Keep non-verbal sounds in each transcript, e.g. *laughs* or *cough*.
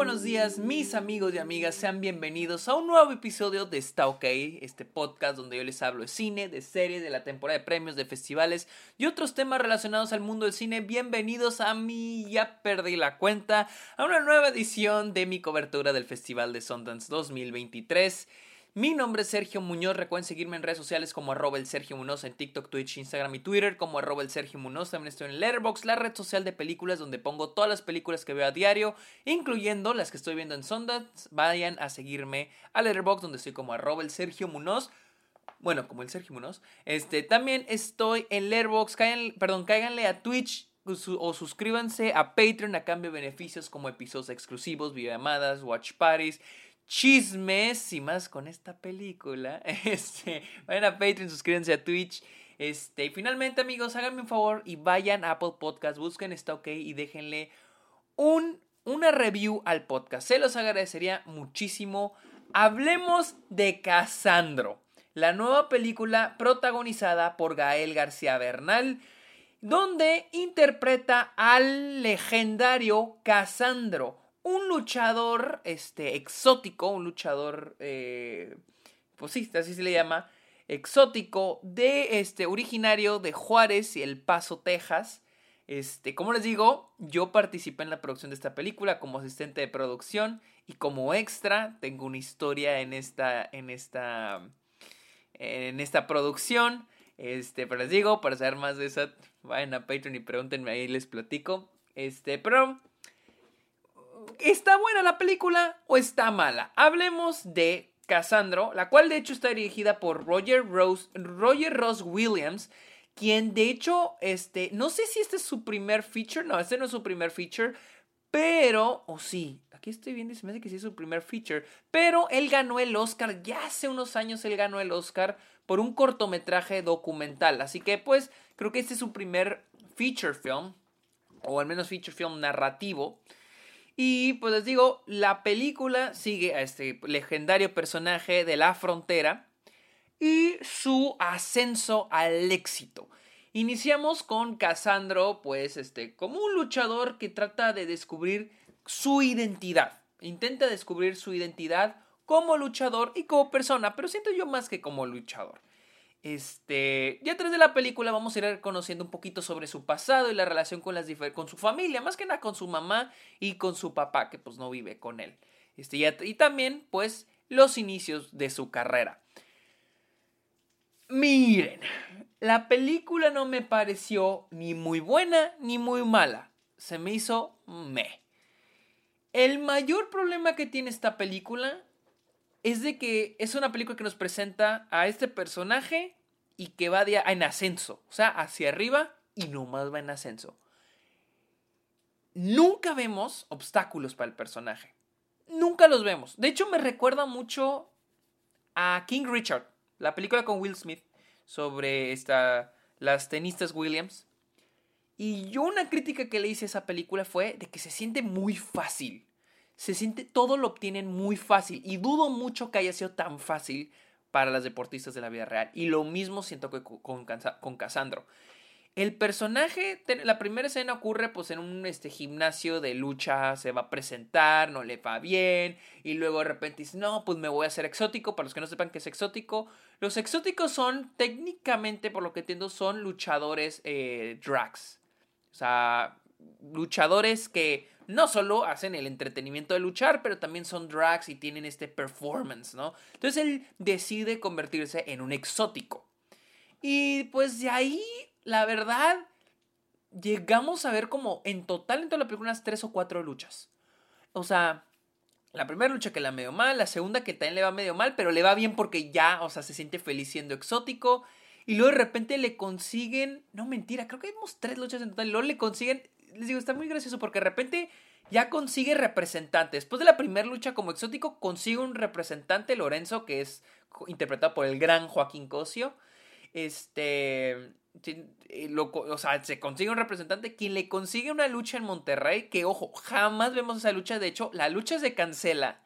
buenos días, mis amigos y amigas. Sean bienvenidos a un nuevo episodio de Está OK, este podcast donde yo les hablo de cine, de series, de la temporada de premios, de festivales y otros temas relacionados al mundo del cine. Bienvenidos a mi, ya perdí la cuenta, a una nueva edición de mi cobertura del Festival de Sundance 2023. Mi nombre es Sergio Muñoz. Recuerden seguirme en redes sociales como arroba el Sergio Muñoz en TikTok, Twitch, Instagram y Twitter como arroba el Sergio Muñoz. También estoy en Letterboxd, la red social de películas donde pongo todas las películas que veo a diario, incluyendo las que estoy viendo en Sundance. Vayan a seguirme a Letterboxd donde estoy como arroba el Sergio Muñoz. Bueno, como el Sergio Muñoz. Este, también estoy en Letterboxd. Caigan, perdón, cáiganle a Twitch o suscríbanse a Patreon a cambio de beneficios como episodios exclusivos, videollamadas, watch parties chismes y más con esta película. *laughs* Este, vayan a Patreon, suscríbanse a Twitch. Este, y finalmente, amigos, háganme un favor y vayan a Apple Podcast, busquen Está OK y déjenle un, una review al podcast. Se los agradecería muchísimo. Hablemos de Casandro, la nueva película protagonizada por Gael García Bernal, donde interpreta al legendario Casandro, un luchador este, exótico, un luchador, eh, pues sí, así se le llama, exótico, de este, originario de Juárez y El Paso, Texas. Este, como les digo, yo participé en la producción de esta película como asistente de producción y como extra tengo una historia en esta, en esta, en esta producción. Este, pero les digo, para saber más de eso, vayan a Patreon y pregúntenme ahí, les platico. Este, pero ¿Está buena la película o está mala? Hablemos de Cassandro, la cual de hecho está dirigida por Roger, Rose, Roger Ross Williams, quien de hecho, este, no sé si este es su primer feature, no, este no es su primer feature, pero, o sí, aquí estoy viendo y se me hace que sí es su primer feature, pero él ganó el Oscar, ya hace unos años él ganó el Oscar por un cortometraje documental, así que pues creo que este es su primer feature film, o al menos feature film narrativo. Y pues les digo, la película sigue a este legendario personaje de la frontera y su ascenso al éxito. Iniciamos con Casandro, pues este, como un luchador que trata de descubrir su identidad. Intenta descubrir su identidad como luchador y como persona, pero siento yo más que como luchador. Este, ya tras de la película vamos a ir conociendo un poquito sobre su pasado y la relación con, las con su familia, más que nada con su mamá y con su papá, que pues no vive con él. Este, y también, pues, los inicios de su carrera. Miren, la película no me pareció ni muy buena ni muy mala. Se me hizo me. El mayor problema que tiene esta película es de que es una película que nos presenta a este personaje y que va en ascenso, o sea, hacia arriba y nomás va en ascenso. Nunca vemos obstáculos para el personaje. Nunca los vemos. De hecho, me recuerda mucho a King Richard, la película con Will Smith sobre esta, las tenistas Williams. Y yo una crítica que le hice a esa película fue de que se siente muy fácil se siente, todo lo obtienen muy fácil y dudo mucho que haya sido tan fácil para las deportistas de la vida real. Y lo mismo siento que con, con Cassandro. El personaje, la primera escena ocurre pues en un este, gimnasio de lucha, se va a presentar, no le va bien, y luego de repente dice, no, pues me voy a hacer exótico, para los que no sepan qué es exótico, los exóticos son, técnicamente, por lo que entiendo, son luchadores eh, drags, o sea, luchadores que no solo hacen el entretenimiento de luchar, pero también son drags y tienen este performance, ¿no? Entonces él decide convertirse en un exótico. Y pues de ahí, la verdad, llegamos a ver como en total en toda la película unas tres o cuatro luchas. O sea, la primera lucha que la medio mal, la segunda que también le va medio mal, pero le va bien porque ya, o sea, se siente feliz siendo exótico. Y luego de repente le consiguen, no mentira, creo que vimos tres luchas en total. Y luego le consiguen les digo, está muy gracioso porque de repente ya consigue representante. Después de la primera lucha como exótico, consigue un representante, Lorenzo, que es interpretado por el gran Joaquín Cosio. Este. O sea, se consigue un representante quien le consigue una lucha en Monterrey. Que, ojo, jamás vemos esa lucha. De hecho, la lucha se cancela.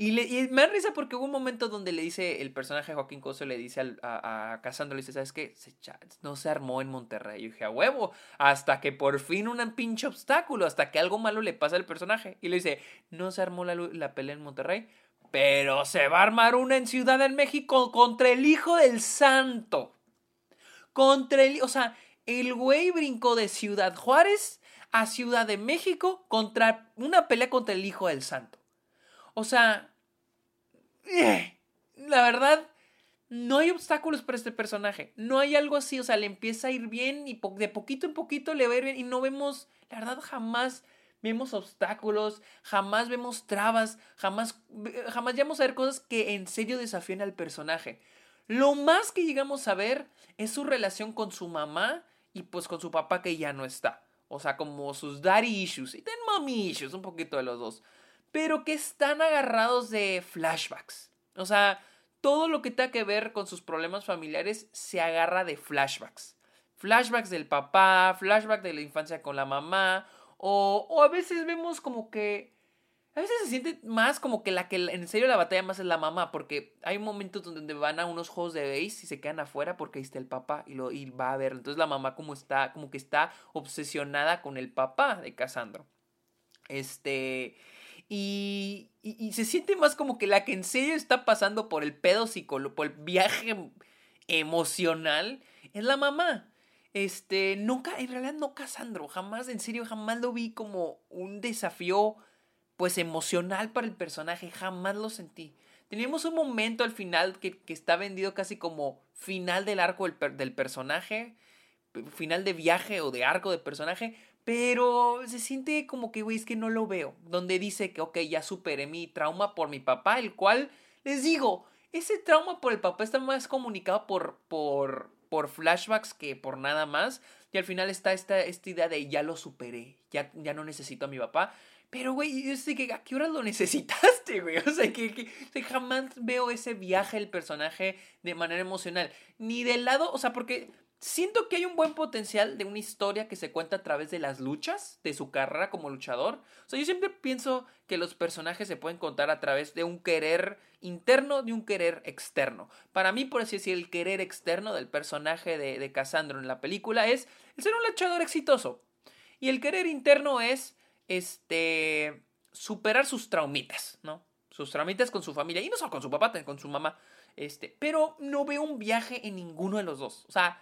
Y, le, me da risa porque hubo un momento donde le dice, el personaje Joaquín Coso le dice a, a Casandro, le dice, ¿sabes qué? no se armó en Monterrey. Y dije, a huevo, hasta que por fin un pinche obstáculo, hasta que algo malo le pasa al personaje. Y le dice, no se armó la, la pelea en Monterrey, pero se va a armar una en Ciudad de México contra el Hijo del Santo. Contra el, o sea, el güey brincó de Ciudad Juárez a Ciudad de México contra una pelea contra el Hijo del Santo. O sea, eh, la verdad, no hay obstáculos para este personaje. No hay algo así, o sea, le empieza a ir bien y de poquito en poquito le va a ir bien y no vemos, la verdad, jamás vemos obstáculos, jamás vemos trabas, jamás, jamás llegamos a ver cosas que en serio desafían al personaje. Lo más que llegamos a ver es su relación con su mamá y pues con su papá que ya no está. O sea, como sus daddy issues y ten mommy issues, un poquito de los dos pero que están agarrados de flashbacks. O sea, todo lo que tenga que ver con sus problemas familiares se agarra de flashbacks. Flashbacks del papá, flashbacks de la infancia con la mamá, o, a veces vemos como que... A veces se siente más como que la que en serio la batalla más es la mamá, porque hay momentos donde van a unos juegos de base y se quedan afuera porque ahí está el papá y, lo, y va a ver. Entonces la mamá como está, como que está obsesionada con el papá de Casandro. Este... Y, y, se siente más como que la que en serio está pasando por el pedo psicológico, por el viaje emocional, es la mamá. Este, nunca, en realidad no Casandro, jamás, en serio, jamás lo vi como un desafío, pues, emocional para el personaje, jamás lo sentí. Teníamos un momento al final que, que está vendido casi como final del arco del, del personaje, final de viaje o de arco del personaje, pero se siente como que, güey, es que no lo veo. Donde dice que, ok, ya superé mi trauma por mi papá, el cual, les digo, ese trauma por el papá está más comunicado por, por, por flashbacks que por nada más. Y al final está esta, esta idea de ya lo superé, ya, ya no necesito a mi papá. Pero, güey, yo sé que a qué hora lo *laughs* necesitaste, güey. O sea, que, que, jamás veo ese viaje del personaje de manera emocional. Ni del lado, o sea, porque Siento que hay un buen potencial de una historia que se cuenta a través de las luchas, de su carrera como luchador. O sea, yo siempre pienso que los personajes se pueden contar a través de un querer interno, de un querer externo. Para mí, por así decir, el querer externo del personaje de, de Cassandro en la película es ser un luchador exitoso. Y el querer interno es, este, superar sus traumitas, ¿no? Sus traumitas con su familia. Y no solo con su papá, con su mamá. Este, pero no veo un viaje en ninguno de los dos. O sea,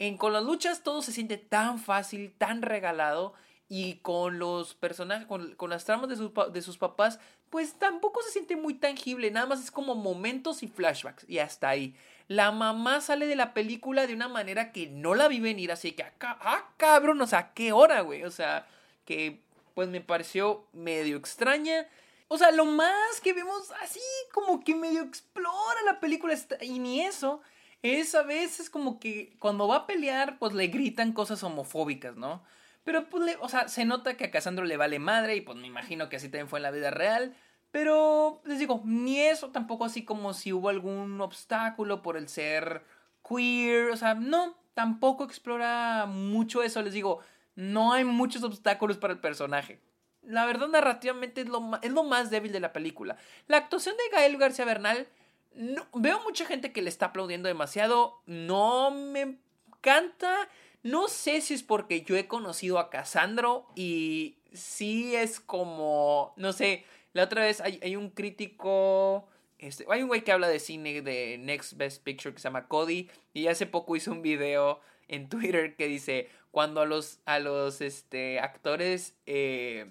en con las luchas todo se siente tan fácil, tan regalado. Y con los personajes, con, las tramas de sus, de sus papás, pues tampoco se siente muy tangible. Nada más es como momentos y flashbacks. Y hasta ahí. La mamá sale de la película de una manera que no la vi venir. Así que, ah, cabrón, o sea, ¿qué hora, güey? O sea, que pues me pareció medio extraña. O sea, lo más que vemos así como que medio explora la película y ni eso es a veces como que cuando va a pelear, pues le gritan cosas homofóbicas, ¿no? Pero pues, o sea, se nota que a Cassandro le vale madre y pues me imagino que así también fue en la vida real. Pero les digo, ni eso tampoco así como si hubo algún obstáculo por el ser queer, o sea, no, tampoco explora mucho eso, les digo, no hay muchos obstáculos para el personaje. La verdad, narrativamente es lo, es lo más débil de la película. La actuación de Gael García Bernal no, veo mucha gente que le está aplaudiendo demasiado. No me encanta. No sé si es porque yo he conocido a Cassandro y sí es como, no sé, la otra vez hay, un crítico, este, hay un güey que habla de cine de Next Best Picture que se llama Cody y hace poco hizo un video en Twitter que dice, cuando a los, a los este, actores eh,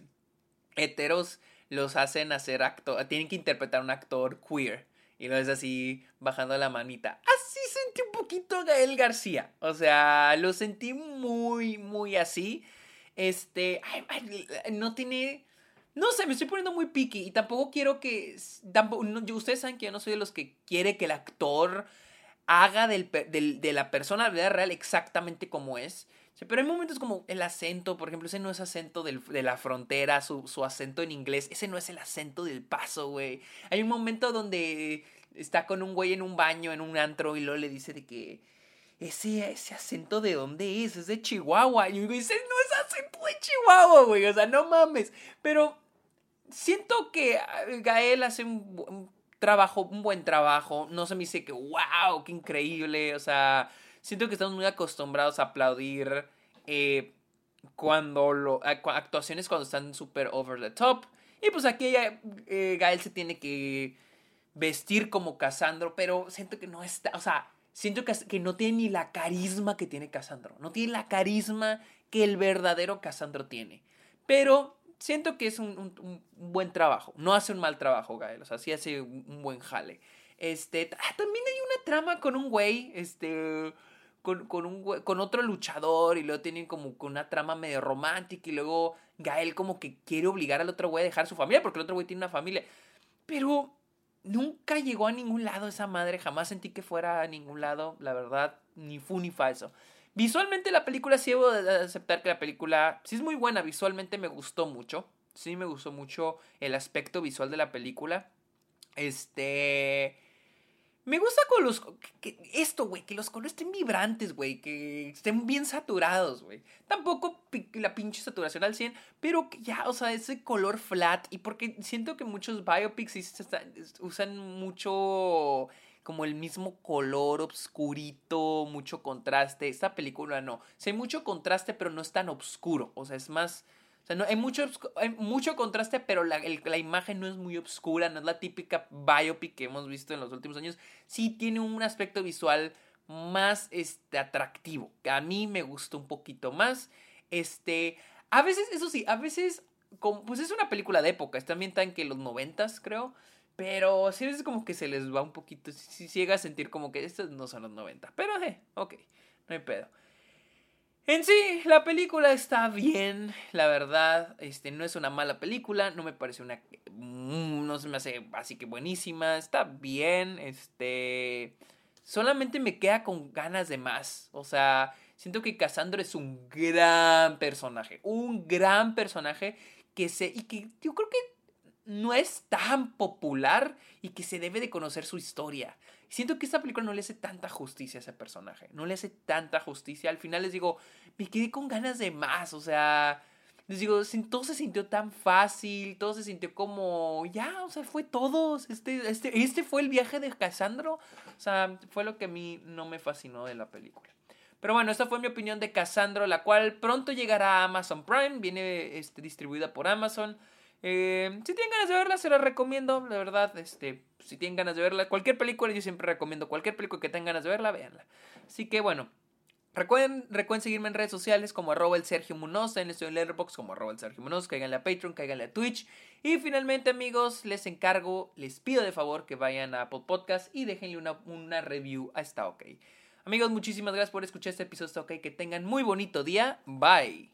heteros los hacen hacer actor, tienen que interpretar a un actor queer. Y lo es así bajando la manita. Así sentí un poquito Gael García. O sea, lo sentí muy, muy así. Este, no tiene... No sé, me estoy poniendo muy picky y tampoco quiero que... Tampoco, ustedes saben que yo no soy de los que quiere que el actor haga del, de la persona la vida real exactamente como es. Pero hay momentos como el acento, por ejemplo, ese no es acento de la frontera, su, su, acento en inglés, ese no es el acento del paso, güey. Hay un momento donde está con un güey en un baño, en un antro, y luego le dice de que ese, ese acento de dónde es, es de Chihuahua. Y yo digo, ese no es acento de Chihuahua, güey, o sea, no mames. Pero siento que ah, Gael hace un, trabajo, un buen trabajo. No se me dice que, wow, qué increíble. O sea, siento que estamos muy acostumbrados a aplaudir eh, cuando lo, actuaciones cuando están súper over the top. Y pues aquí eh, Gael se tiene que vestir como Casandro, pero siento que no está, o sea, siento que, que no tiene ni la carisma que tiene Casandro. No tiene la carisma que el verdadero Casandro tiene. Pero siento que es un, buen trabajo. No hace un mal trabajo, Gael. O sea, sí hace un, buen jale. Este, ah, también hay una trama con un güey, este, con, con, un, con otro luchador y luego tienen como una trama medio romántica y luego Gael como que quiere obligar al otro güey a dejar su familia porque el otro güey tiene una familia. Pero nunca llegó a ningún lado esa madre, jamás sentí que fuera a ningún lado, la verdad, ni fu ni falso. Visualmente la película sí debo de aceptar que la película sí es muy buena, visualmente me gustó mucho, sí me gustó mucho el aspecto visual de la película. Este... Me gusta con los. esto, güey, que los colores estén vibrantes, güey, que estén bien saturados, güey. Tampoco la pinche saturación al 100, pero ya, o sea, ese color flat. Y porque siento que muchos biopics usan mucho como el mismo color obscurito, mucho contraste. Esta película no. O sea, hay mucho contraste, pero no es tan oscuro. O sea, es más no, hay, mucho, hay mucho contraste, pero la, la, imagen no es muy oscura, no es la típica biopic que hemos visto en los últimos años. Sí tiene un aspecto visual más este, atractivo, que a mí me gustó un poquito más. Este, a veces, eso sí, a veces, como, pues es una película de época, está ambientada en que los noventas, creo. Pero sí veces como que se les va un poquito, si, llega a sentir como que estos no son los 90. Pero, eh, ok, no hay pedo. En sí, la película está bien, la verdad, este, no es una mala película, no me parece una, mm, no se me hace así que buenísima, está bien, este, solamente me queda con ganas de más, o sea, siento que Cassandra es un gran personaje, un gran personaje que se, y que yo creo que no es tan popular y que se debe de conocer su historia. Siento que esta película no le hace tanta justicia a ese personaje. No le hace tanta justicia. Al final les digo, me quedé con ganas de más. O sea, les digo, todo se sintió tan fácil. Todo se sintió como, ya, o sea, fue todo. Este, este, este fue el viaje de Casandro. O sea, fue lo que a mí no me fascinó de la película. Pero bueno, esta fue mi opinión de Casandro, la cual pronto llegará a Amazon Prime. Viene este, distribuida por Amazon. Eh, si tienen ganas de verla, se la recomiendo. La verdad, este, si tienen ganas de verla, cualquier película, yo siempre recomiendo cualquier película que tengan ganas de verla, véanla. Así que bueno, Recuerden, recuerden seguirme en redes sociales como arroba el Sergio Munoz, en estoy en Letterboxd como arroba el Sergio Munoz, caiganle a Patreon, caiganle a Twitch. Y finalmente amigos, les encargo, les pido de favor que vayan a Apple Podcast y déjenle una, una review a Está OK. Amigos, muchísimas gracias por escuchar este episodio OK, que tengan muy bonito día, bye.